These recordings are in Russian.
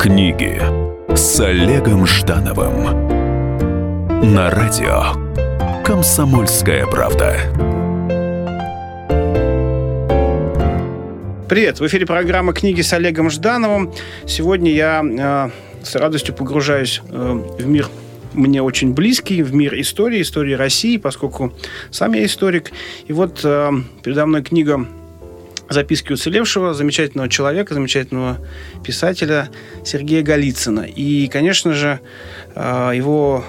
Книги с Олегом Ждановым на радио Комсомольская правда. Привет, в эфире программа «Книги с Олегом Ждановым». Сегодня я э, с радостью погружаюсь э, в мир мне очень близкий в мир истории, истории России, поскольку сам я историк. И вот э, передо мной книга записки уцелевшего, замечательного человека, замечательного писателя Сергея Голицына. И, конечно же, э, его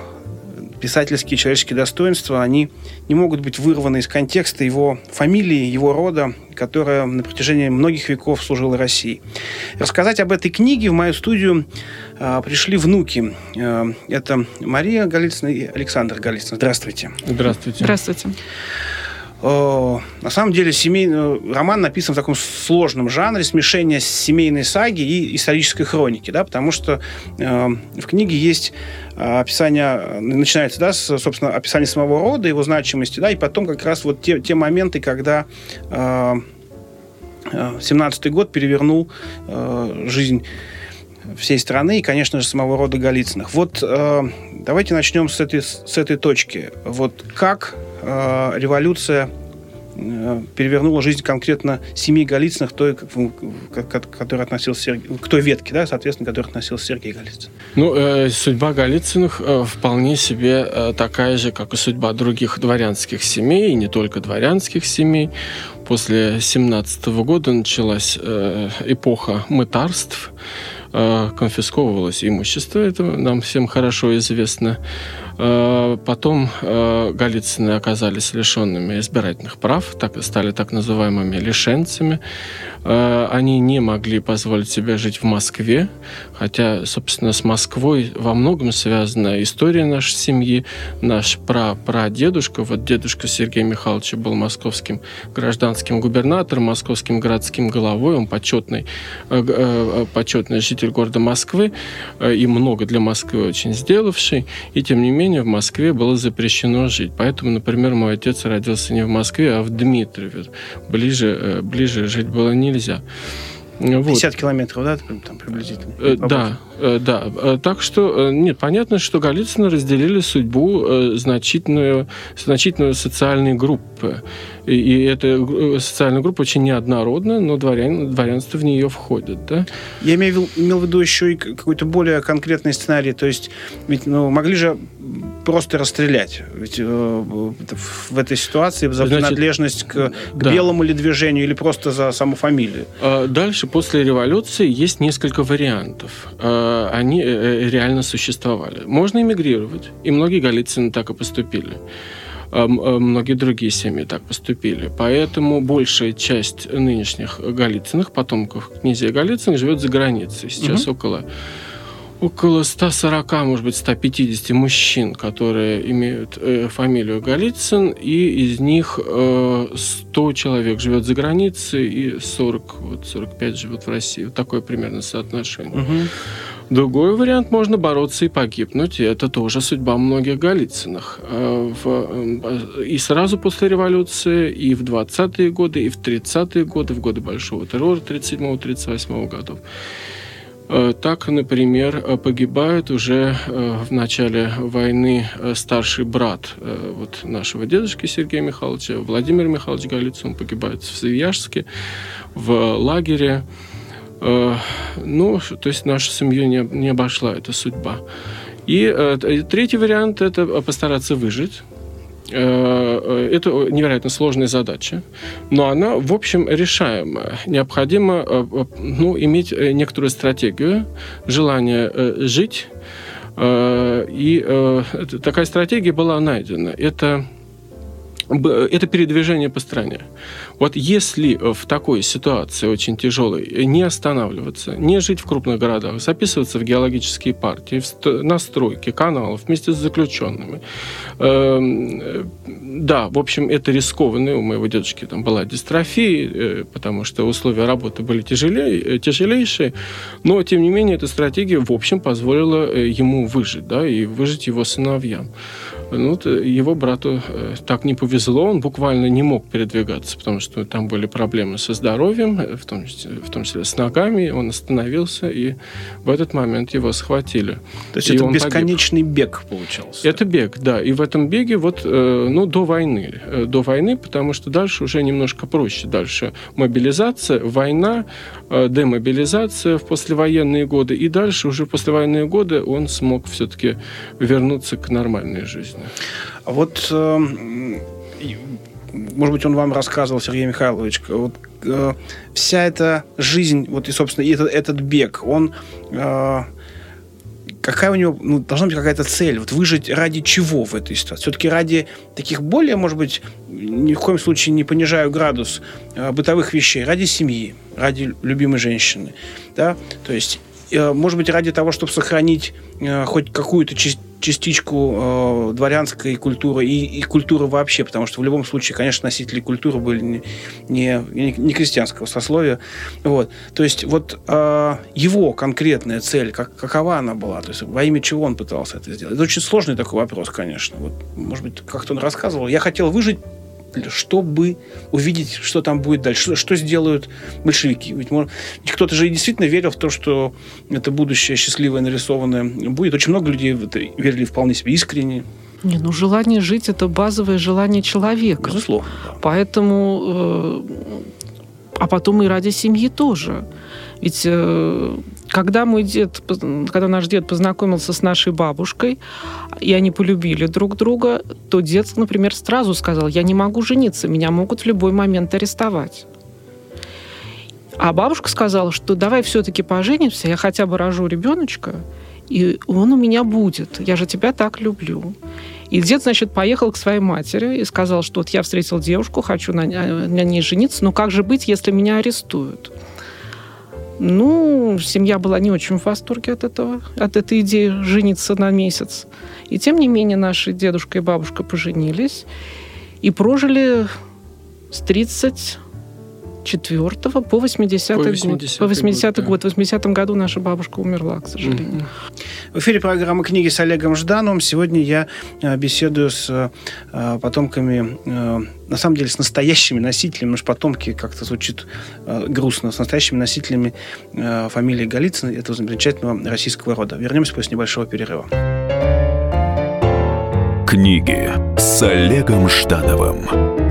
писательские человеческие достоинства, они не могут быть вырваны из контекста его фамилии, его рода, которая на протяжении многих веков служила России. Рассказать об этой книге в мою студию э, пришли внуки. Э, это Мария Голицына и Александр Голицын. Здравствуйте. Здравствуйте. Здравствуйте. На самом деле семейный роман написан в таком сложном жанре смешения семейной саги и исторической хроники, да, потому что э, в книге есть описание, начинается, да, с, собственно, описание самого рода, его значимости, да, и потом как раз вот те, те моменты, когда э, 17-й год перевернул э, жизнь всей страны и, конечно же, самого рода Голицыных. Вот э, давайте начнем с этой, с этой точки. Вот как э, революция э, перевернула жизнь конкретно семьи Голицыных, той, к, которой относился Сергей, к той ветке, да, соответственно, к которой относился Сергей Голицын. Ну, э, судьба Голицыных э, вполне себе э, такая же, как и судьба других дворянских семей, и не только дворянских семей. После 17 года началась э, эпоха мытарств, Э, конфисковывалось имущество, это нам всем хорошо известно. Э, потом э, Голицыны оказались лишенными избирательных прав, так стали так называемыми лишенцами. Они не могли позволить себе жить в Москве, хотя, собственно, с Москвой во многом связана история нашей семьи. Наш пра-прадедушка, вот дедушка Сергей Михайлович был московским гражданским губернатором, московским городским головой, он почетный, почетный житель города Москвы э, и много для Москвы очень сделавший, и тем не менее в Москве было запрещено жить. Поэтому, например, мой отец родился не в Москве, а в Дмитрове. Ближе, э, ближе жить было нельзя. Вот. 50 километров, да, там приблизительно? Э, да, э, да. Э, так что, нет, понятно, что Голицыны разделили судьбу значительную, значительную социальной группы. И, и эта социальная группа очень неоднородная, но дворян, дворянство в нее входит, да? Я имею, имел в виду еще и какой-то более конкретный сценарий. То есть, ведь ну, могли же просто расстрелять. Ведь э, в этой ситуации за Значит, принадлежность к, к да. белому ли движению или просто за саму фамилию. А дальше, после революции, есть несколько вариантов. А, они э, реально существовали. Можно эмигрировать, и многие галицины так и поступили а, многие другие семьи так поступили. Поэтому большая часть нынешних галицыных, потомков князей Голицыных, живет за границей. Сейчас угу. около около 140, может быть, 150 мужчин, которые имеют э, фамилию Голицын, и из них э, 100 человек живет за границей, и 40, вот 45 живут в России. Вот такое примерно соотношение. Угу. Другой вариант можно бороться и погибнуть, и это тоже судьба многих Голицыных. Э, э, и сразу после революции, и в 20-е годы, и в 30-е годы, в годы Большого террора 37-38 годов. Э, так, например, э, погибает уже э, в начале войны старший брат вот нашего дедушки Сергея Михайловича, Владимир Михайлович Голицын, погибает в Свияжске, в лагере. Ну, то есть нашу семью не, не обошла эта судьба. И третий вариант – это постараться выжить это невероятно сложная задача, но она, в общем, решаемая. Необходимо э, ну, иметь некоторую стратегию, желание жить, и такая стратегия была найдена. Это это передвижение по стране. Вот если в такой ситуации очень тяжелой не останавливаться, не жить в крупных городах, записываться в геологические партии, в настройки каналов вместе с заключенными, э, да, в общем, это рискованно. У моего дедушки там была дистрофия, э, потому что условия работы были тяжелее, э, тяжелейшие, но, тем не менее, эта стратегия, в общем, позволила э, ему выжить, да, и выжить его сыновьям. Ну, его брату э, так не повезло, он буквально не мог передвигаться, потому что там были проблемы со здоровьем, э, в том, числе, в том числе с ногами, он остановился, и в этот момент его схватили. То есть и это бесконечный погиб. бег получался? Это бег, да. И в этом беге вот, э, ну, до войны. До войны, потому что дальше уже немножко проще. Дальше мобилизация, война, демобилизация в послевоенные годы, и дальше уже послевоенные годы он смог все-таки вернуться к нормальной жизни. Вот, э, может быть, он вам рассказывал, Сергей Михайлович, вот э, вся эта жизнь, вот и, собственно, этот, этот бег, он... Э, какая у него ну, должна быть какая-то цель? Вот выжить ради чего в этой ситуации? Все-таки ради таких более, может быть, ни в коем случае не понижаю градус э, бытовых вещей, ради семьи, ради любимой женщины, да? То есть, может быть, ради того, чтобы сохранить э, хоть какую-то частичку э, дворянской культуры и, и культуры вообще, потому что в любом случае, конечно, носители культуры были не, не, не крестьянского сословия. Вот. То есть вот э, его конкретная цель, как, какова она была? То есть во имя чего он пытался это сделать? Это очень сложный такой вопрос, конечно. Вот, может быть, как-то он рассказывал. Я хотел выжить чтобы увидеть, что там будет дальше, что, что сделают большевики. Ведь может, кто-то же действительно верил в то, что это будущее счастливое, нарисованное будет. Очень много людей в это верили вполне себе искренне. Не, ну желание жить это базовое желание человека. Безусловно. Да. Поэтому, э, а потом и ради семьи тоже. Ведь э, когда мой дед, когда наш дед познакомился с нашей бабушкой, и они полюбили друг друга, то дед, например, сразу сказал, я не могу жениться, меня могут в любой момент арестовать. А бабушка сказала, что давай все-таки поженимся, я хотя бы рожу ребеночка, и он у меня будет. Я же тебя так люблю. И дед, значит, поехал к своей матери и сказал, что вот я встретил девушку, хочу на, на ней жениться, но как же быть, если меня арестуют? Ну, семья была не очень в восторге от этого, от этой идеи жениться на месяц. И тем не менее наши дедушка и бабушка поженились и прожили с 30 4 по 80 по 80 год. По 80 год, год. В 80 году наша бабушка умерла, к сожалению. В эфире программы «Книги» с Олегом Ждановым. Сегодня я э, беседую с э, потомками, э, на самом деле, с настоящими носителями, потому что потомки как-то звучит грустно, с настоящими носителями фамилии Голицын, этого замечательного российского рода. Вернемся после небольшого перерыва. Книги с Олегом Ждановым.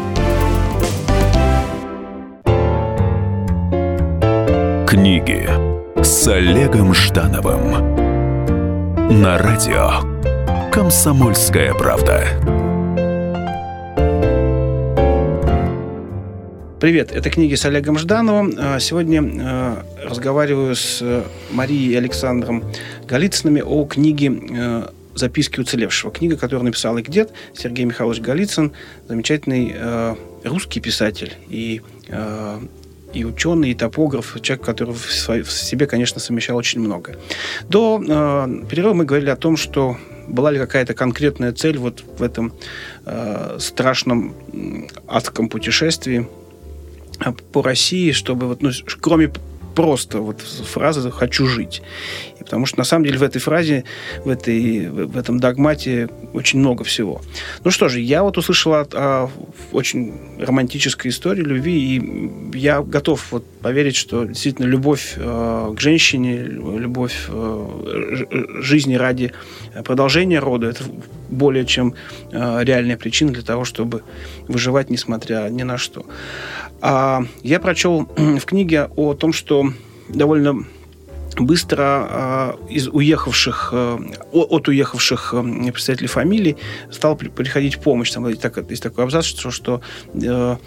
Книги с Олегом Ждановым на радио Комсомольская правда. Привет, это книги с Олегом Ждановым. А, сегодня а, разговариваю с э, Марией и Александром Голицынами о книге э, «Записки уцелевшего». Книга, которую написал их дед Сергей Михайлович Голицын, замечательный э, русский писатель и и ученый, и топограф, человек, который в, своей, в себе, конечно, совмещал очень много. До э, перерыва мы говорили о том, что была ли какая-то конкретная цель вот в этом э, страшном адском путешествии э, по России, чтобы вот, ну, кроме просто вот фраза «хочу жить». Потому что на самом деле в этой фразе, в, этой, в этом догмате очень много всего. Ну что же, я вот услышал о, о очень романтической истории любви, и я готов вот поверить, что действительно любовь э, к женщине, любовь э, жизни ради продолжения рода, это более чем э, реальная причина для того, чтобы выживать, несмотря ни на что. А я прочел в книге о том, что довольно быстро э, из уехавших, э, от уехавших э, представителей фамилий стала при, приходить помощь. Там есть, так, есть такой абзац, что, что э,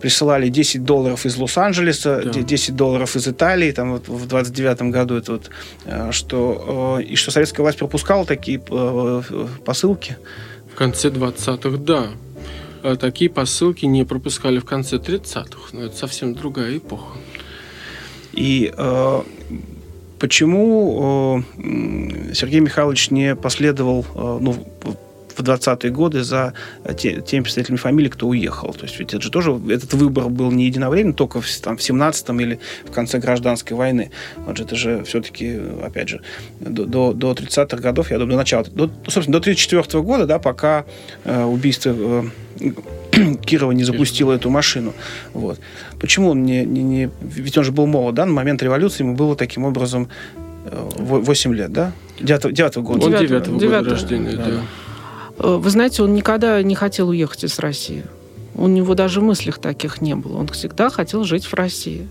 присылали 10 долларов из Лос-Анджелеса, да. 10 долларов из Италии, там вот в 29 году это вот, э, что, э, и что советская власть пропускала такие э, посылки. В конце 20-х, да. Э, такие посылки не пропускали в конце 30-х, но это совсем другая эпоха. И э, Почему э, Сергей Михайлович не последовал э, ну, в 20-е годы за те, теми представителями фамилии, кто уехал. То есть ведь это же тоже, этот выбор был не единовременно, только в, там, в 17-м или в конце гражданской войны. Вот же это же все-таки, опять же, до, до, до 30-х годов, я думаю, до начала, до, собственно, до 34 -го года, да, пока э, убийство э, Кирова не запустила эту машину. Вот. Почему он не, не, не... Ведь он же был молод, да? На момент революции ему было таким образом 8 э, лет, да? 9, 9 года. Он 9, 9 года рождения, да. да. Э, вы знаете, он никогда не хотел уехать из России. У него даже мыслях таких не было. Он всегда хотел жить в России.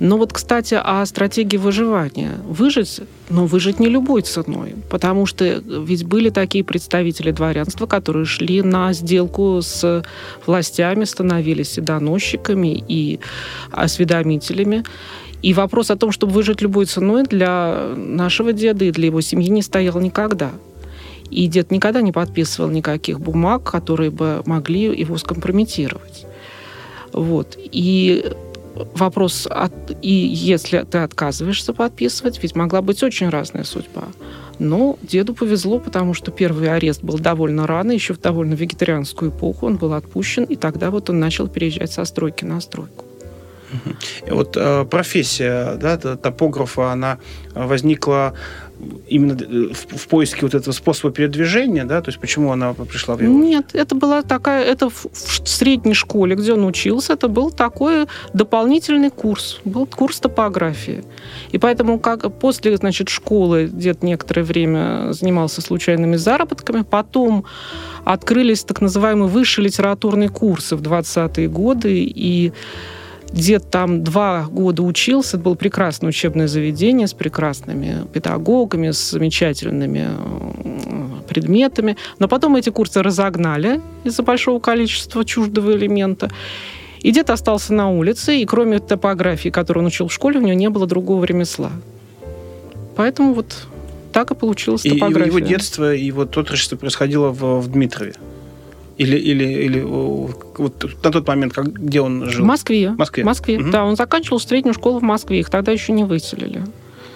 Но вот, кстати, о стратегии выживания. Выжить, но выжить не любой ценой. Потому что ведь были такие представители дворянства, которые шли на сделку с властями, становились и доносчиками, и осведомителями. И вопрос о том, чтобы выжить любой ценой для нашего деда и для его семьи не стоял никогда. И дед никогда не подписывал никаких бумаг, которые бы могли его скомпрометировать. Вот. И вопрос, от, и если ты отказываешься подписывать, ведь могла быть очень разная судьба. Но деду повезло, потому что первый арест был довольно рано, еще в довольно вегетарианскую эпоху он был отпущен, и тогда вот он начал переезжать со стройки на стройку. И вот э, профессия да, топографа, она возникла именно э, в, в поиске вот этого способа передвижения, да, то есть почему она пришла в его? Нет, это была такая, это в, в средней школе, где он учился, это был такой дополнительный курс, был курс топографии. И поэтому как после, значит, школы где-то некоторое время занимался случайными заработками, потом открылись так называемые высшие литературные курсы в 20-е годы, и Дед там два года учился. Это было прекрасное учебное заведение с прекрасными педагогами, с замечательными предметами. Но потом эти курсы разогнали из-за большого количества чуждого элемента. И дед остался на улице, и кроме топографии, которую он учил в школе, у него не было другого ремесла. Поэтому вот так и получилось топография. И его детство, и вот отрочество происходило в, в Дмитрове. Или, или, или вот на тот момент, как, где он жил? В Москве. В Москве. В Москве. Угу. Да, он заканчивал среднюю школу в Москве. Их тогда еще не выселили.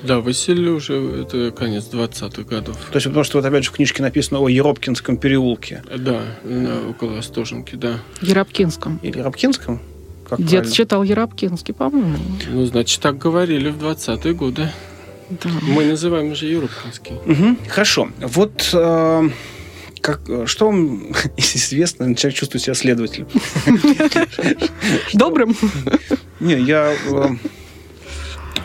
Да, выселили уже, это конец 20-х годов. То есть, потому что вот опять же в книжке написано о Еропкинском переулке. Да, на, около Остоженки, да. Еропкинском. Или Еропкинском? Как Дед правильно? читал Еропкинский, по-моему. Ну, значит, так говорили в 20-е годы. Да. Мы называем уже Еропкинский. Угу. Хорошо. Вот... Э как, что вам известно, человек чувствует себя следователем? Добрым? Не, я э,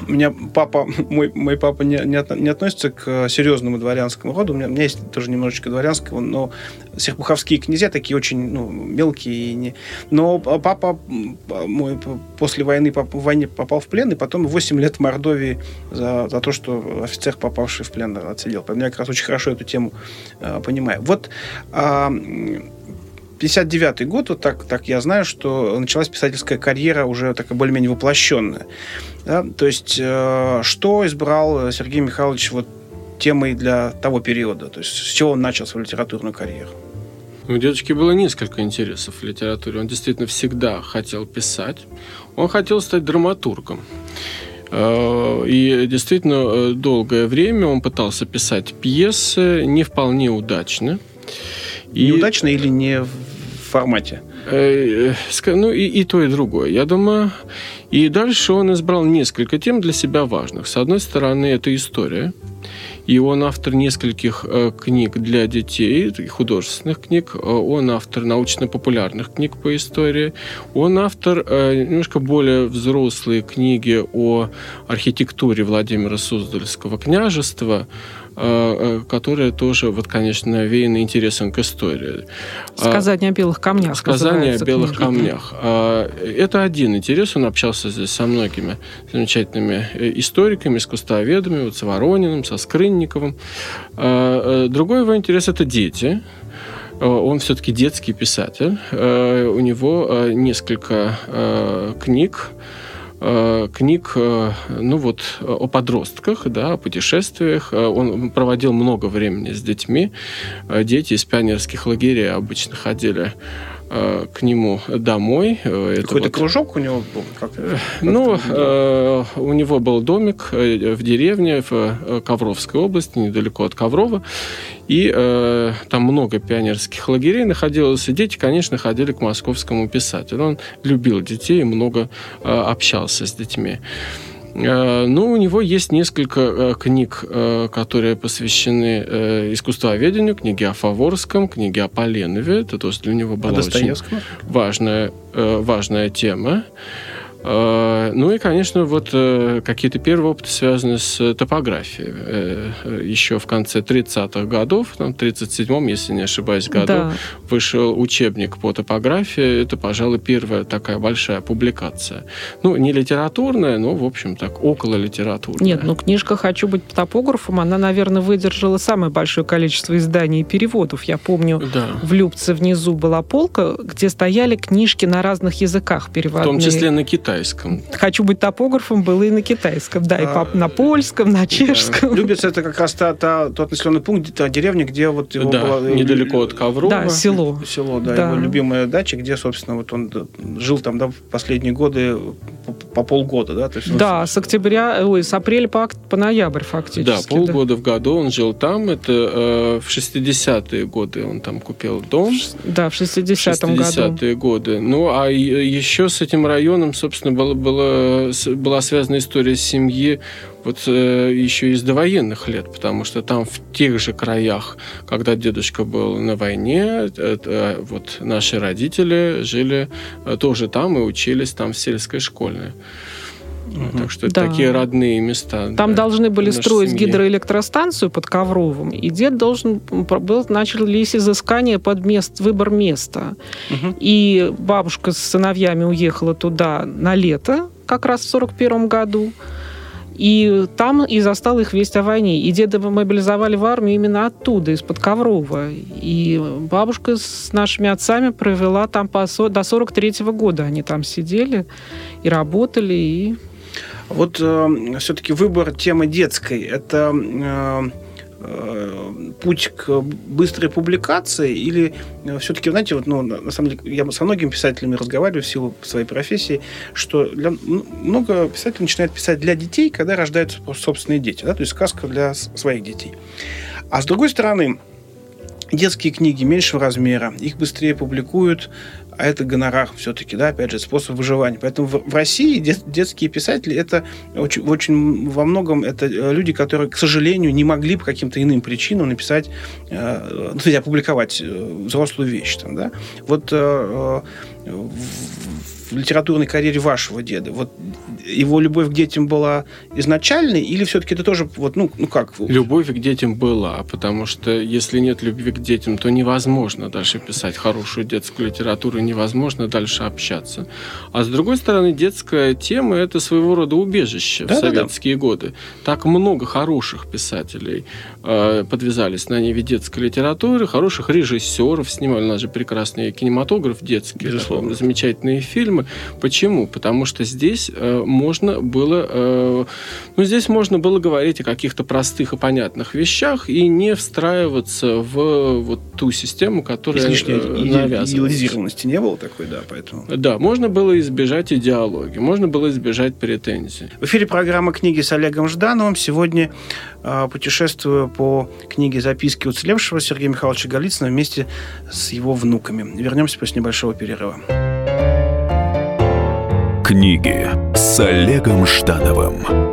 у меня папа, мой, мой папа не, не, не относится к серьезному дворянскому роду. У меня, у меня есть тоже немножечко дворянского, но серпуховские князья такие очень ну, мелкие. И не... Но папа мой после войны в войне попал в плен, и потом 8 лет в Мордовии за, за то, что офицер, попавший в плен, отсидел. Я как раз очень хорошо эту тему э, понимаю. Вот э, 59 год, вот так, так я знаю, что началась писательская карьера уже такая более-менее воплощенная. Да? То есть, э, что избрал Сергей Михайлович вот темой для того периода? То есть, с чего он начал свою литературную карьеру? У дедушки было несколько интересов в литературе. Он действительно всегда хотел писать. Он хотел стать драматургом. Э, и действительно э, долгое время он пытался писать пьесы, не вполне удачно. И... Неудачно или не в формате? Э, ну, и, и то, и другое. Я думаю, и дальше он избрал несколько тем для себя важных. С одной стороны, это история. И он автор нескольких э, книг для детей, художественных книг. Э, он автор научно-популярных книг по истории. Он автор э, немножко более взрослые книги о архитектуре Владимира Суздальского княжества. Которые тоже, вот, конечно, навеяны интересом к истории. Сказание о белых камнях. Сказание о белых книги. камнях. Это один интерес. Он общался здесь со многими замечательными историками, искусствоведами, вот с Ворониным, со Скрынниковым. Другой его интерес – это дети. Э, он все-таки детский писатель. Э, у него э, несколько книг, книг, ну вот, о подростках, да, о путешествиях. Он проводил много времени с детьми. Дети из пионерских лагерей обычно ходили Э, к нему домой. Э, Какой-то вот... кружок у него был? Как, ну, э, у него был домик э, в деревне в Ковровской области, недалеко от Коврова. И э, там много пионерских лагерей находилось. И дети, конечно, ходили к московскому писателю. Он любил детей и много э, общался с детьми. Э, ну, у него есть несколько э, книг, э, которые посвящены искусствоведению, книги о Фаворском, книги о Поленове. Это тоже для него была очень важная, важная тема. Э, ну и, конечно, вот э, какие-то первые опыты связаны с топографией. Э, еще в конце 30-х годов, там, в 37-м, если не ошибаюсь, году, да. вышел учебник по топографии. Это, пожалуй, первая такая большая публикация. Ну, не литературная, но, в общем, так, около литературная. Нет, ну, книжка «Хочу быть топографом», она, наверное, выдержала самое большое количество изданий и переводов. Я помню, да. в Любце внизу была полка, где стояли книжки на разных языках переводные. В том числе на Китай китайском. «Хочу быть топографом» было и на китайском, да, а, и по, на польском, на чешском. Да. Любец это как раз та, та, тот населенный пункт, та деревня, где вот его да, было... недалеко от Коврова. Да, село. Село, да, да, его любимая дача, где, собственно, вот он жил там, да, в последние годы по, по полгода, да? То есть, да, он... с октября, ой, с апреля по, по ноябрь фактически. Да, полгода да. в году он жил там, это э, в 60-е годы он там купил дом. Да, в 60-м году. 60-е годы. Ну, а еще с этим районом, собственно, собственно, была, была, была связана история семьи вот э, еще из довоенных лет, потому что там в тех же краях, когда дедушка был на войне, это, вот наши родители жили э, тоже там и учились там в сельской школе. Угу. Так что да. такие родные места. Там да, должны были строить семьи. гидроэлектростанцию под Ковровым, и дед должен был начались изыскания под мест, выбор места. Угу. И бабушка с сыновьями уехала туда на лето, как раз в сорок первом году. И там и застал их весть о войне. И деда мобилизовали в армию именно оттуда, из-под Коврова. И бабушка с нашими отцами провела там по, до 43 -го года. Они там сидели и работали, и вот э, все-таки выбор темы детской – это э, э, путь к быстрой публикации или э, все-таки, знаете, вот, ну, на самом деле, я со многими писателями разговариваю в силу своей профессии, что для, много писателей начинают писать для детей, когда рождаются собственные дети, да, то есть сказка для своих детей. А с другой стороны, детские книги меньшего размера, их быстрее публикуют, а это гонорар все-таки, да, опять же, способ выживания. Поэтому в, России дет, детские писатели это очень, очень во многом это э, люди, которые, к сожалению, не могли по каким-то иным причинам написать, э, ну, опубликовать э, взрослую вещь, там, да. Вот э, э, в литературной карьере вашего деда, вот его любовь к детям была изначальной, или все-таки это тоже, вот, ну, ну как? Любовь к детям была, потому что если нет любви к детям, то невозможно дальше писать хорошую детскую литературу, невозможно дальше общаться. А с другой стороны, детская тема – это своего рода убежище да, в советские да, да. годы. Так много хороших писателей э, подвязались на ниве детской литературы, хороших режиссеров снимали, у нас же прекрасный кинематограф детский, Безусловно. замечательные фильмы. Почему? Потому что здесь э, можно было, э, ну, здесь можно было говорить о каких-то простых и понятных вещах и не встраиваться в вот ту систему, которая Излишней э, навязывалась. идеализированности не было такой, да, поэтому... Да, можно было избежать идеологии, можно было избежать претензий. В эфире программа «Книги» с Олегом Ждановым. Сегодня э, путешествую по книге «Записки уцелевшего» Сергея Михайловича Голицына вместе с его внуками. Вернемся после небольшого перерыва. Книги с Олегом Ждановым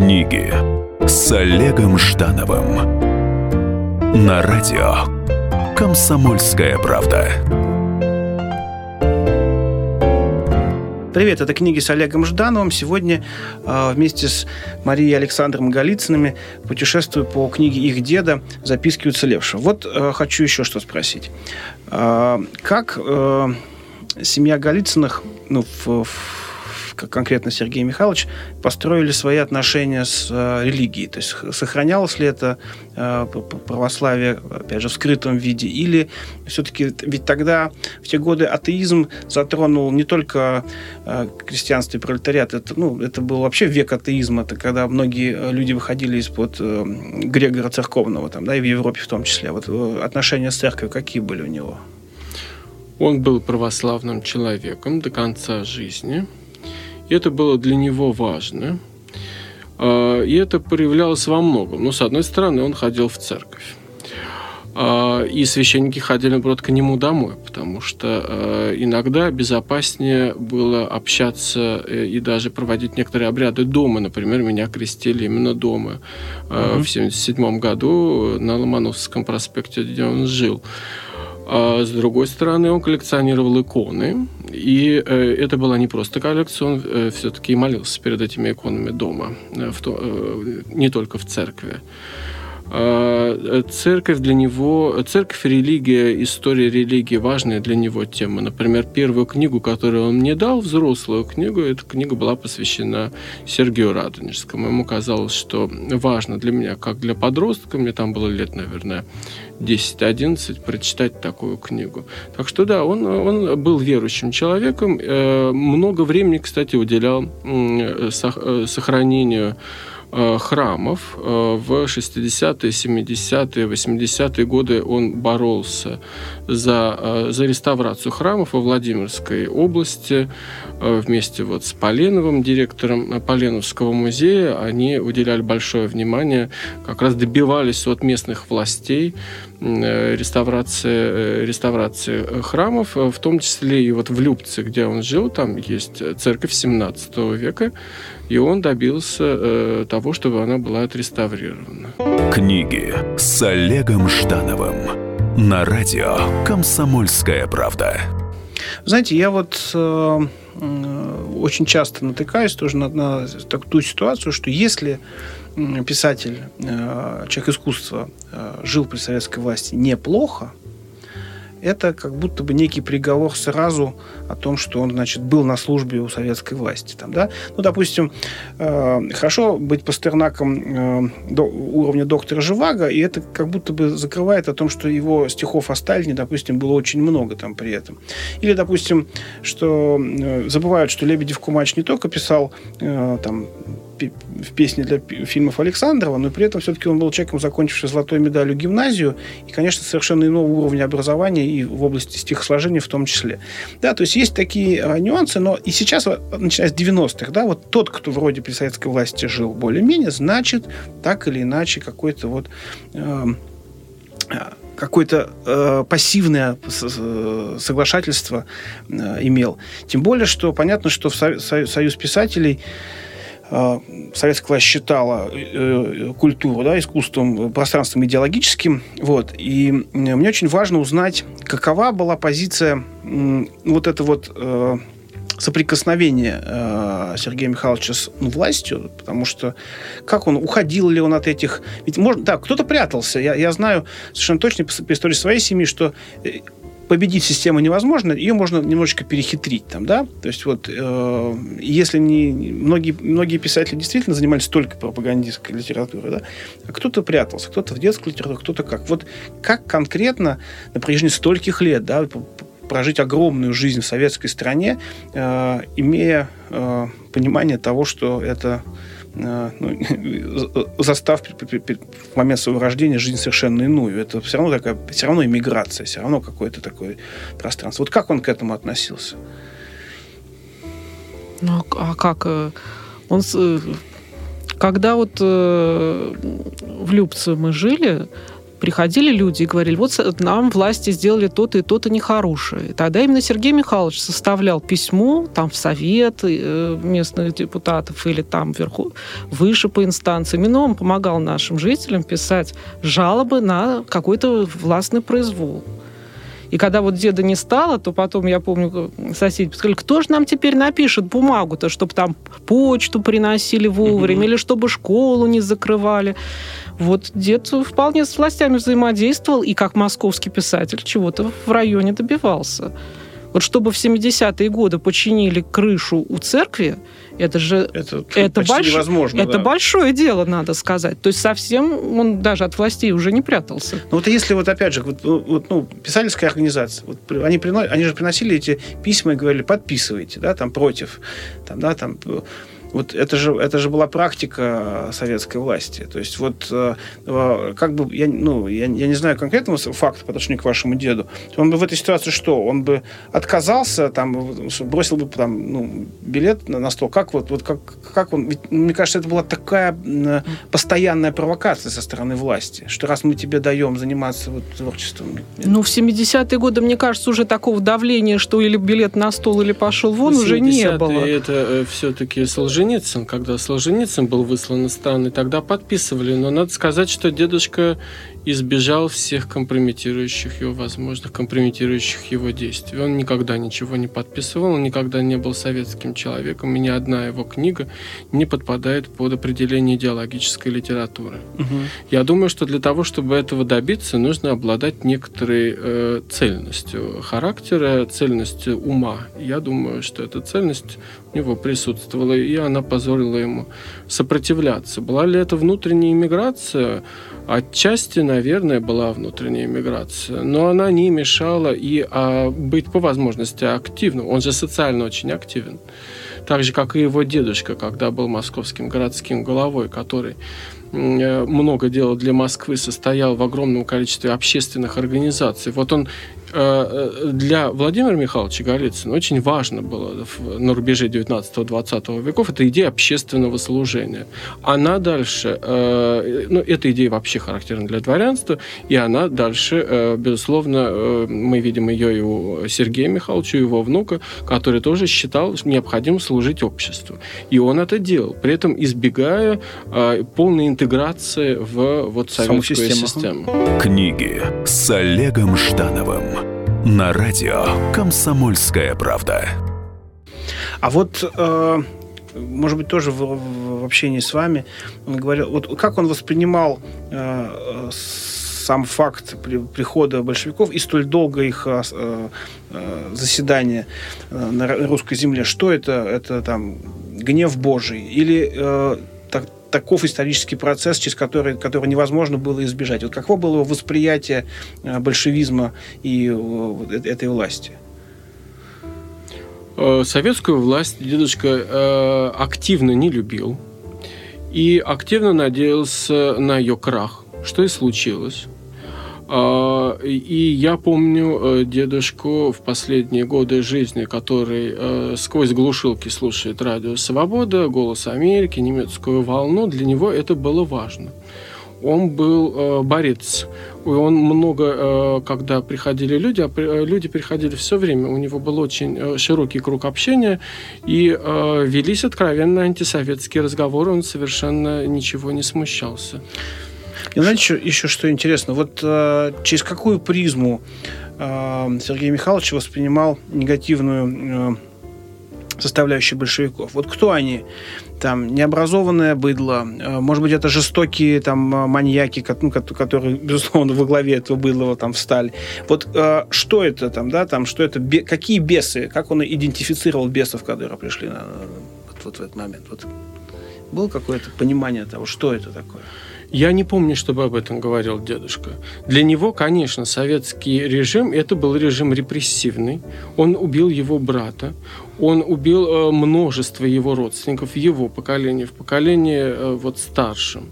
Книги с Олегом Ждановым на радио «Комсомольская правда». Привет, это книги с Олегом Ждановым. Сегодня э, вместе с Марией Александром Голицыными путешествую по книге их деда «Записки уцелевшего». Вот э, хочу еще что спросить. Э, как э, семья Голицыных ну, в, в конкретно Сергей Михайлович, построили свои отношения с э, религией. То есть сохранялось ли это э, православие, опять же, в скрытом виде, или все-таки ведь тогда, в те годы, атеизм затронул не только э, крестьянство и пролетариат, это, ну, это был вообще век атеизма, это когда многие люди выходили из-под э, Грегора Церковного, там, да, и в Европе в том числе. Вот э, отношения с церковью какие были у него? Он был православным человеком до конца жизни. Это было для него важно. А, и это проявлялось во многом. Ну, с одной стороны, он ходил в церковь. А, и священники ходили, наоборот, к нему домой, потому что а, иногда безопаснее было общаться э, и даже проводить некоторые обряды дома. Например, меня крестили именно дома угу. в 1977 году на Ломоносовском проспекте, где он жил. С другой стороны, он коллекционировал иконы. И э, это была не просто коллекция, он э, все-таки молился перед этими иконами дома, э, в то, э, не только в церкви. А, церковь для него, церковь, религия, история религии важная для него тема. Например, первую книгу, которую он мне дал, взрослую книгу, эта книга была посвящена Сергею Радонежскому. Ему казалось, что важно для меня, как для подростка, мне там было лет, наверное, 10-11, прочитать такую книгу. Так что да, он, он был верующим человеком. Э, много времени, кстати, уделял э, сохранению Э, храмов. Э, в 60-е, 70-е, 80-е годы он боролся за, э, за реставрацию храмов во Владимирской области вместе вот с Поленовым, директором Поленовского музея. Они уделяли большое внимание, как раз добивались от местных властей реставрации, реставрации храмов, в том числе и вот в Любце, где он жил, там есть церковь 17 века, и он добился э, того, чтобы она была отреставрирована. Книги с Олегом Ждановым на радио «Комсомольская правда». Знаете, я вот э, очень часто натыкаюсь тоже на, на ту ситуацию, что если писатель, э, человек искусства э, жил при советской власти неплохо, это как будто бы некий приговор сразу о том, что он, значит, был на службе у советской власти. Там, да? Ну, допустим, э, хорошо быть пастернаком до, уровня доктора Живаго, и это как будто бы закрывает о том, что его стихов о Сталине, допустим, было очень много там при этом. Или, допустим, что забывают, что Лебедев Кумач не только писал там в песне для фильмов Александрова, но при этом все-таки он был человеком, закончившим золотой медалью гимназию, и, конечно, совершенно иного уровня образования и в области стихосложения в том числе. Да, то есть есть такие а, нюансы, но и сейчас, начиная с 90-х, да, вот тот, кто вроде при советской власти жил более-менее, значит, так или иначе какой-то вот э, какое-то э, пассивное соглашательство э, имел. Тем более, что понятно, что в Союз писателей советская власть считала э, культуру, да, искусством, пространством идеологическим. Вот. И мне очень важно узнать, какова была позиция вот это вот э, соприкосновение э, Сергея Михайловича с ну, властью, потому что как он, уходил ли он от этих... Ведь можно, да, кто-то прятался. Я, я знаю совершенно точно по истории своей семьи, что победить систему невозможно, ее можно немножечко перехитрить там, да, то есть вот э, если не многие многие писатели действительно занимались только пропагандистской литературой, да, а кто-то прятался, кто-то в детской литературе, кто-то как, вот как конкретно на протяжении стольких лет, да, прожить огромную жизнь в советской стране, э, имея э, понимание того, что это ну, застав в момент своего рождения жизнь совершенно иную. Это все равно такая, все равно иммиграция, все равно какое-то такое пространство. Вот как он к этому относился? Ну, а как? Э, он, когда вот в Любце мы жили, приходили люди и говорили, вот нам власти сделали то-то и то-то нехорошее. И тогда именно Сергей Михайлович составлял письмо там в совет э, местных депутатов или там вверху, выше по инстанции. Именно он помогал нашим жителям писать жалобы на какой-то властный произвол. И когда вот деда не стало, то потом, я помню, соседи сказали, кто же нам теперь напишет бумагу-то, чтобы там почту приносили вовремя, mm-hmm. или чтобы школу не закрывали. Вот дед вполне с властями взаимодействовал и как московский писатель чего-то в районе добивался. Вот чтобы в 70-е годы починили крышу у церкви, это же это, это, больш... невозможно, это да. большое дело, надо сказать. То есть совсем он даже от властей уже не прятался. Ну вот если вот опять же, вот, вот, ну, писательская организация, вот, они, прино... они же приносили эти письма и говорили, подписывайте, да, там против, там, да, там вот это же, это же была практика советской власти. То есть вот э, э, как бы, я, ну, я, я не знаю конкретного факта по отношению к вашему деду, он бы в этой ситуации что? Он бы отказался, там, бросил бы там, ну, билет на, на стол? Как вот, вот как, как он? Ведь, мне кажется, это была такая постоянная провокация со стороны власти, что раз мы тебе даем заниматься вот, творчеством. Ну, в 70-е годы, мне кажется, уже такого давления, что или билет на стол, или пошел вон, уже не было. это э, все-таки Солженицын Солженицын, когда Солженицын был выслан из страны, тогда подписывали. Но надо сказать, что дедушка избежал всех компрометирующих его, возможных компрометирующих его действий. Он никогда ничего не подписывал, он никогда не был советским человеком, и ни одна его книга не подпадает под определение идеологической литературы. Угу. Я думаю, что для того, чтобы этого добиться, нужно обладать некоторой э, цельностью характера, цельностью ума. Я думаю, что эта цельность него присутствовала, и она позволила ему сопротивляться. Была ли это внутренняя иммиграция? Отчасти, наверное, была внутренняя миграция, но она не мешала и а, быть по возможности активным. Он же социально очень активен. Так же, как и его дедушка, когда был московским городским головой, который э, много делал для Москвы, состоял в огромном количестве общественных организаций. Вот он для Владимира Михайловича Голицына очень важно было на рубеже 19-20 веков эта идея общественного служения. Она дальше, э, ну, эта идея вообще характерна для дворянства, и она дальше, безусловно, мы видим ее и у Сергея Михайловича, и его внука, который тоже считал необходимым служить обществу. И он это делал, при этом избегая полной интеграции в вот советскую систему. систему. Книги с Олегом Ждановым на радио «Комсомольская правда». А вот, э, может быть, тоже в, в общении с вами говорил, вот как он воспринимал э, сам факт при, прихода большевиков и столь долго их э, э, заседания на русской земле. Что это? Это там гнев Божий или таков исторический процесс, через который, который невозможно было избежать. Вот каково было восприятие э, большевизма и э, этой власти? Э, советскую власть дедушка активно не любил и активно надеялся на ее крах, что и случилось. А, и я помню э, дедушку в последние годы жизни, который э, сквозь глушилки слушает радио «Свобода», «Голос Америки», «Немецкую волну». Для него это было важно. Он был э, борец. Он много, когда приходили люди, а люди приходили все время, у него был очень широкий круг общения, и велись откровенно антисоветские разговоры, он совершенно ничего не смущался. И знаете, еще, еще что интересно? Вот э, через какую призму э, Сергей Михайлович воспринимал негативную э, составляющую большевиков? Вот кто они? Там необразованное быдло, э, может быть, это жестокие там маньяки, ну, которые, безусловно, во главе этого быдла там встали. Вот э, что это там, да, там, что это, бе, какие бесы, как он идентифицировал бесов, которые пришли на, вот, вот в этот момент? Вот было какое-то понимание того, что это такое? Я не помню, чтобы об этом говорил дедушка. Для него, конечно, советский режим это был режим репрессивный. Он убил его брата, он убил э, множество его родственников его поколении, в поколении э, вот старшем.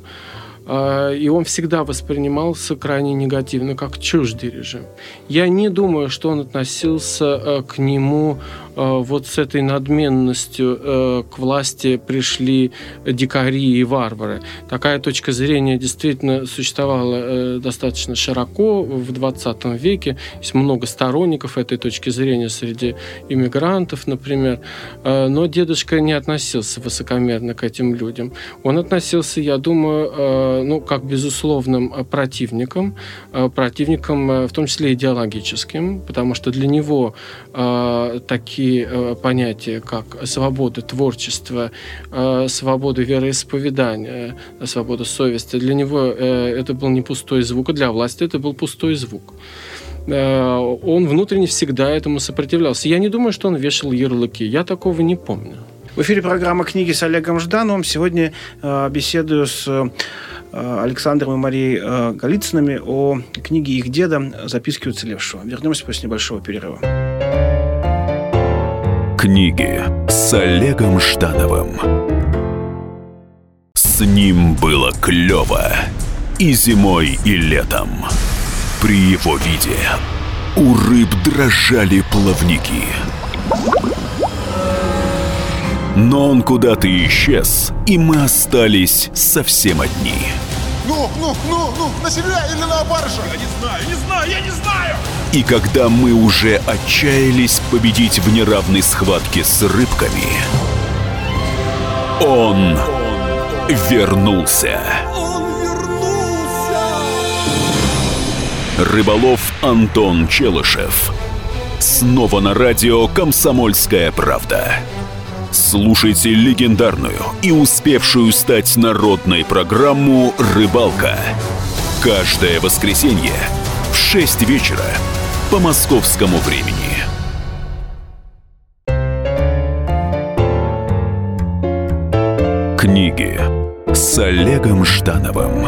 А, и он всегда воспринимался крайне негативно, как чуждый режим. Я не думаю, что он относился э, к нему вот с этой надменностью э, к власти пришли дикари и варвары. Такая точка зрения действительно существовала э, достаточно широко в 20 веке. Есть много сторонников этой точки зрения среди иммигрантов, например. Но дедушка не относился высокомерно к этим людям. Он относился, я думаю, ну, как безусловным противником, противником в том числе идеологическим, потому что для него такие такие э, понятия, как свобода творчества, э, свобода вероисповедания, э, свобода совести, для него это был не пустой звук, а для власти это был пустой звук он внутренне всегда этому сопротивлялся. Я не думаю, что он вешал ярлыки. Я такого не помню. В эфире программа «Книги» с Олегом Ждановым. Сегодня э, беседую с э, Александром и Марией э, Голицынами о книге их деда «Записки уцелевшего». Вернемся после небольшого перерыва. Книги с Олегом Ждановым. С ним было клево и зимой, и летом. При его виде у рыб дрожали плавники. Но он куда-то исчез, и мы остались совсем одни – ну, ну, ну, ну, на себя или на барыша? Я не знаю, не знаю, я не знаю! И когда мы уже отчаялись победить в неравной схватке с рыбками, он вернулся. Он вернулся! Рыболов Антон Челышев. Снова на радио «Комсомольская правда». Слушайте легендарную и успевшую стать народной программу «Рыбалка». Каждое воскресенье в 6 вечера по московскому времени. Книги с Олегом Ждановым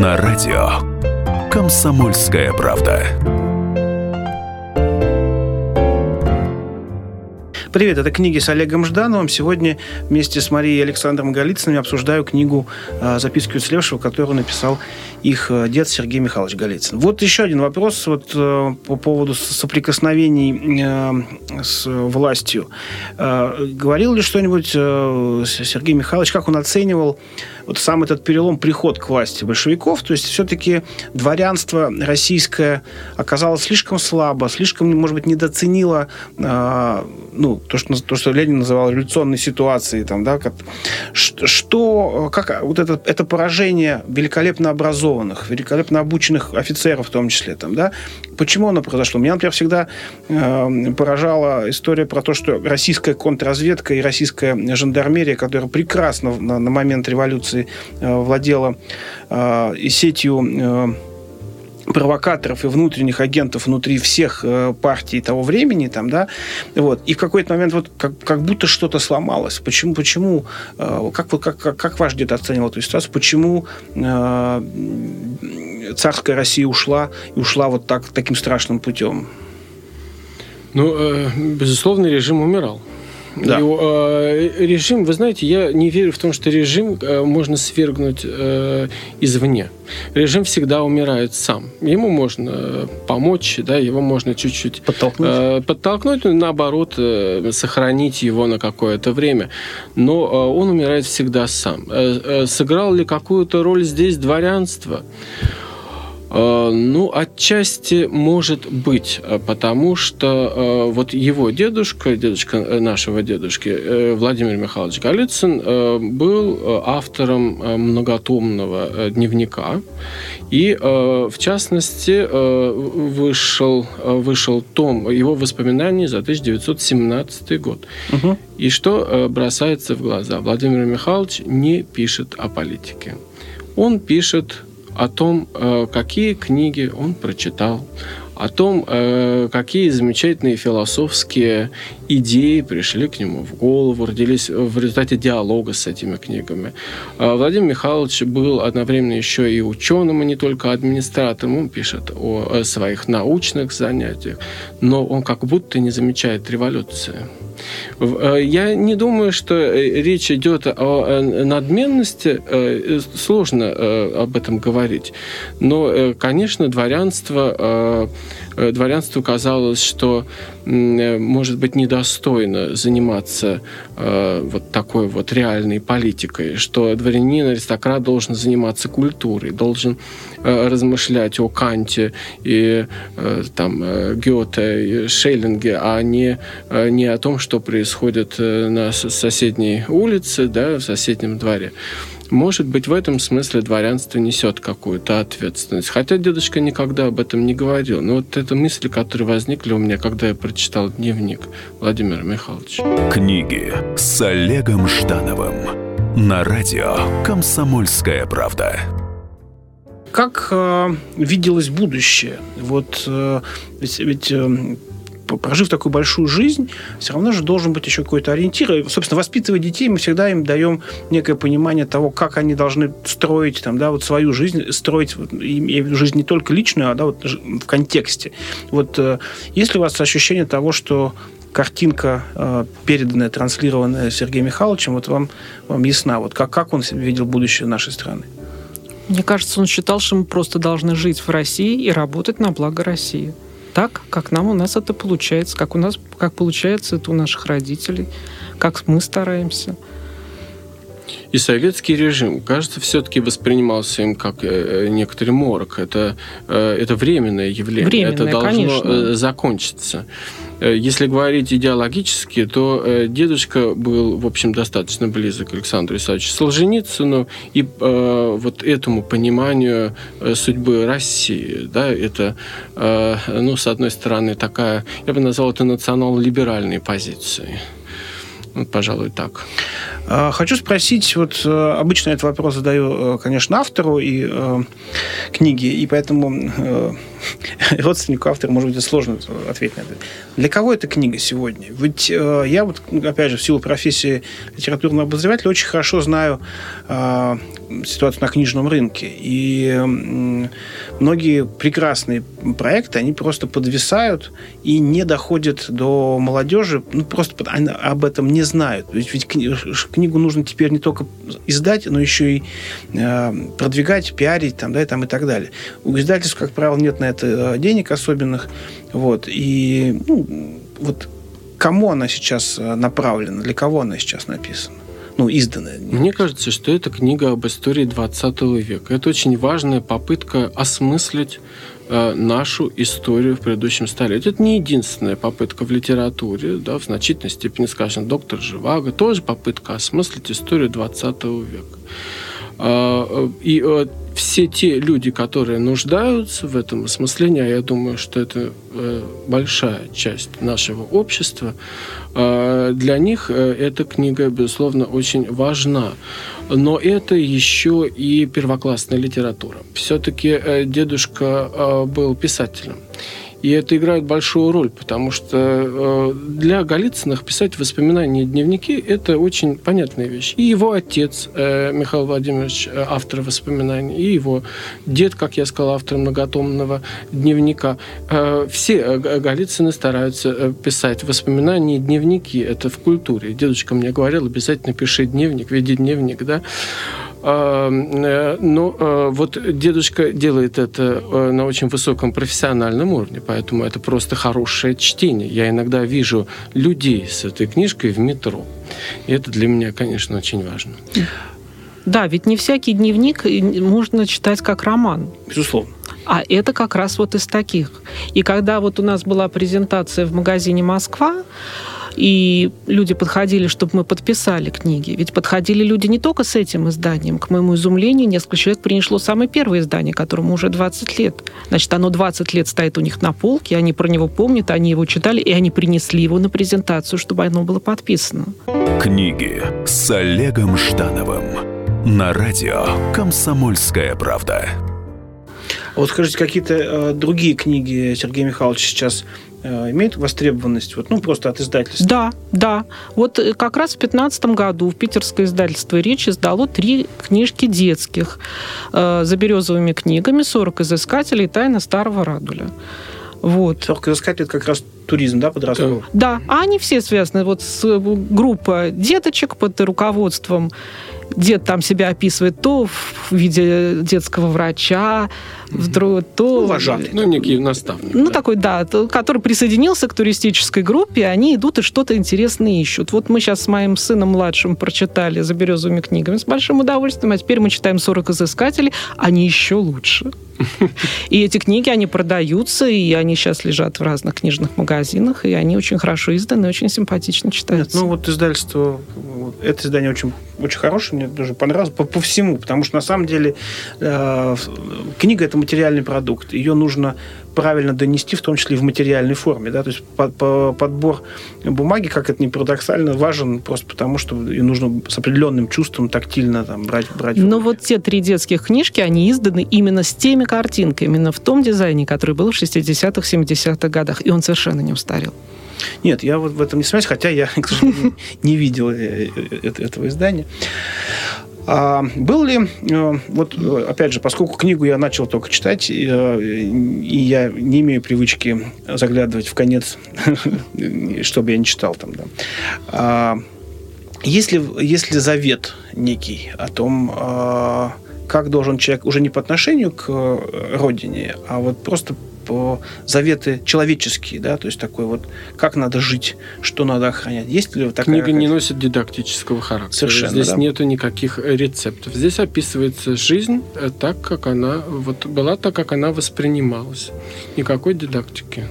на радио «Комсомольская правда». Привет, это книги с Олегом Ждановым. Сегодня вместе с Марией и Александром Голицыным обсуждаю книгу э, «Записки уцелевшего», которую написал их э, дед Сергей Михайлович Голицын. Вот еще один вопрос вот, э, по поводу соприкосновений с властью. Говорил ли что-нибудь Сергей Михайлович, как он оценивал вот сам этот перелом, приход к власти большевиков? То есть все-таки дворянство российское оказалось слишком слабо, слишком, может быть, недооценило э, ну, то, что, то, что Ленин называл революционной ситуацией, там, да, как, что, как вот это, это поражение великолепно образованных, великолепно обученных офицеров в том числе, там, да, почему оно произошло? Меня, например, всегда э, поражала история про то, что российская контрразведка и российская жандармерия, которая прекрасно на, на момент революции э, владела э, сетью э, провокаторов и внутренних агентов внутри всех э, партий того времени, там, да, вот, и в какой-то момент вот как, как будто что-то сломалось. Почему, почему, э, как, как, как, как ваш дед оценивал эту ситуацию, почему э, царская Россия ушла, и ушла вот так, таким страшным путем? Ну, э, безусловно, режим умирал. Да. И, э, режим, вы знаете, я не верю в том, что режим э, можно свергнуть э, извне. Режим всегда умирает сам. Ему можно помочь, да, его можно чуть-чуть подтолкнуть, э, подтолкнуть но наоборот, э, сохранить его на какое-то время. Но э, он умирает всегда сам. Э, э, сыграл ли какую-то роль здесь дворянство? Э, ну, отчасти может быть, э, потому что э, вот его дедушка, дедушка нашего дедушки, Владимир Михайлович Голицын, был автором многотомного дневника. И, в частности, вышел, вышел том его воспоминаний за 1917 год. Угу. И что бросается в глаза? Владимир Михайлович не пишет о политике. Он пишет о том, э, какие книги он прочитал, о том, э, какие замечательные философские идеи пришли к нему в голову, родились в результате диалога с этими книгами. Э, Владимир Михайлович был одновременно еще и ученым, и не только администратором. Он пишет о своих научных занятиях, но он как будто не замечает революции. Э, я не думаю, что э, речь идет о надменности. Э, сложно об этом говорить. Но, конечно, дворянство дворянству казалось, что может быть недостойно заниматься вот такой вот реальной политикой, что дворянин, аристократ должен заниматься культурой, должен размышлять о Канте и там Гёте и Шеллинге, а не, не о том, что происходит э, на соседней улице, да, в соседнем дворе. Может быть, в этом смысле дворянство несет какую-то ответственность. Хотя дедушка никогда об этом не говорил. Но вот эта мысль, которая возникли у меня, когда я прочитал дневник Владимира Михайловича. Книги с Олегом Ждановым на радио «Комсомольская правда». Как э, виделось будущее? Вот э, ведь, ведь э, прожив такую большую жизнь, все равно же должен быть еще какой-то ориентир. И, собственно, воспитывая детей, мы всегда им даем некое понимание того, как они должны строить там, да, вот свою жизнь, строить жизнь не только личную, а да, вот в контексте. Вот э, есть ли у вас ощущение того, что картинка, э, переданная, транслированная Сергеем Михайловичем, вот вам, вам ясна? Вот как, как он видел будущее нашей страны? Мне кажется, он считал, что мы просто должны жить в России и работать на благо России так, как нам у нас это получается, как у нас, как получается это у наших родителей, как мы стараемся. И советский режим, кажется, все-таки воспринимался им как э, некоторый морок. Это, э, это временное явление. Временное, это должно конечно. Э, закончиться. Э, если говорить идеологически, то э, дедушка был, в общем, достаточно близок к Александру Исаевичу Солженицыну и э, вот этому пониманию э, судьбы России. Да, это, э, ну, с одной стороны, такая, я бы назвал это национал-либеральной позицией. Вот, пожалуй, так. Хочу спросить, вот обычно этот вопрос задаю, конечно, автору и э, книги, и поэтому родственнику автора, может быть, сложно ответить на это. Для кого эта книга сегодня? Ведь э, я вот, опять же, в силу профессии литературного обозревателя очень хорошо знаю э, ситуацию на книжном рынке. И э, многие прекрасные проекты, они просто подвисают и не доходят до молодежи, ну, просто они об этом не знают. Ведь, ведь книгу нужно теперь не только издать, но еще и э, продвигать, пиарить там, да, и, там, и так далее. У издательств, как правило, нет на это э, денег особенных. Вот. И ну, вот кому она сейчас э, направлена, для кого она сейчас написана? ну, изданная. Мне кажется, что это книга об истории 20 века. Это очень важная попытка осмыслить э, нашу историю в предыдущем столетии. Это не единственная попытка в литературе, да, в значительной степени, скажем, доктор Живаго, тоже попытка осмыслить историю 20 века. А, э, и э, все те люди, которые нуждаются в этом осмыслении, а я думаю, что это э, большая часть нашего общества, для них эта книга, безусловно, очень важна. Но это еще и первоклассная литература. Все-таки дедушка был писателем. И это играет большую роль, потому что э, для Голицыных писать воспоминания и дневники – это очень понятная вещь. И его отец э, Михаил Владимирович, э, автор воспоминаний, и его дед, как я сказал, автор многотомного дневника. Все Голицыны стараются писать воспоминания и дневники. Это в культуре. Дедушка мне говорил, обязательно пиши дневник, веди дневник, да. А, э, но э, вот дедушка делает это э, на очень высоком профессиональном уровне, поэтому это просто хорошее чтение. Я иногда вижу людей с этой книжкой в метро. И это для меня, конечно, очень важно. Да, ведь не всякий дневник можно читать как роман. Безусловно. А это как раз вот из таких. И когда вот у нас была презентация в магазине «Москва», и люди подходили, чтобы мы подписали книги. Ведь подходили люди не только с этим изданием. К моему изумлению, несколько человек принесло самое первое издание, которому уже 20 лет. Значит, оно 20 лет стоит у них на полке, они про него помнят, они его читали, и они принесли его на презентацию, чтобы оно было подписано. Книги с Олегом Ждановым на радио «Комсомольская правда». А вот скажите, какие-то э, другие книги Сергея Михайловича сейчас э, имеют востребованность? Вот, ну, просто от издательства. Да, да. Вот э, как раз в 2015 году в питерское издательство «Речь» издало три книжки детских э, за березовыми книгами «40 изыскателей. Тайна старого Радуля». Вот. Сорок изыскатель это как раз туризм, да, подростковый? Да, а они все связаны вот с э, группа деточек под руководством дед там себя описывает то в виде детского врача, вдруг то... Ну, вожатый. Ну, некий наставник. Ну, да. такой, да, то- который присоединился к туристической группе, они идут и что-то интересное ищут. Вот мы сейчас с моим сыном младшим прочитали «За березовыми книгами» с большим удовольствием, а теперь мы читаем «40 изыскателей», они еще лучше. И эти книги, они продаются, и они сейчас лежат в разных книжных магазинах, и они очень хорошо изданы, очень симпатично Нет, читаются. ну вот издательство, вот, это издание очень, очень хорошее, мне даже понравилось по, по всему, потому что на самом деле э, книга это материальный продукт, ее нужно правильно донести, в том числе и в материальной форме, да, то есть по- по- подбор бумаги, как это ни парадоксально, важен просто потому, что ее нужно с определенным чувством тактильно там брать, брать. Но вот те три детских книжки, они изданы именно с теми картинками, именно в том дизайне, который был в 60-х, 70-х годах. И он совершенно не устарел. Нет, я вот в этом не сомневаюсь, хотя я, к сожалению, не видел э, э, этого издания. А был ли, э, вот э, опять же, поскольку книгу я начал только читать, э, и я не имею привычки заглядывать в конец, чтобы я не читал там, да. А, Есть ли, есть ли завет некий о том, а, как должен человек, уже не по отношению к э, родине, а вот просто по заветы человеческие, да, то есть такой вот, как надо жить, что надо охранять. Есть ли вот такая Книга не носит дидактического характера. Совершенно, Здесь да. нету никаких рецептов. Здесь описывается жизнь э, так, как она вот была, так, как она воспринималась. Никакой дидактики.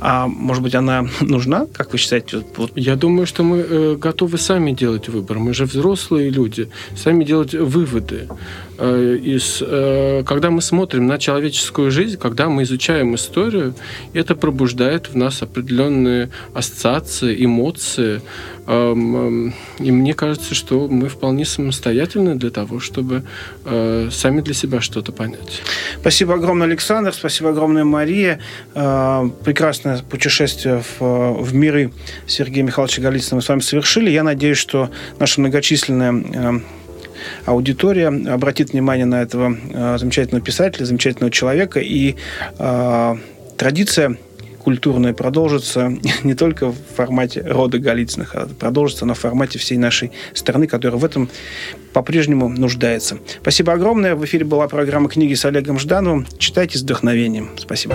А может быть, она нужна, как вы считаете? Вот, Я думаю, что мы э, готовы сами делать выбор. Мы же взрослые люди, сами делать выводы. Э, из, э, когда мы смотрим на человеческую жизнь, когда мы изучаем историю, это пробуждает в нас определенные ассоциации, эмоции. Эм, эм, и мне кажется, что мы вполне самостоятельны для того, чтобы э, сами для себя что-то понять. Спасибо огромное, Александр. Спасибо огромное, Мария. Э, Прекрасное путешествие в, в миры Сергея Михайловича Голицына мы с вами совершили. Я надеюсь, что наша многочисленная э, аудитория обратит внимание на этого э, замечательного писателя, замечательного человека. И э, традиция культурная продолжится не только в формате рода Голицыных, а продолжится на формате всей нашей страны, которая в этом по-прежнему нуждается. Спасибо огромное. В эфире была программа «Книги с Олегом Ждановым». Читайте с вдохновением. Спасибо.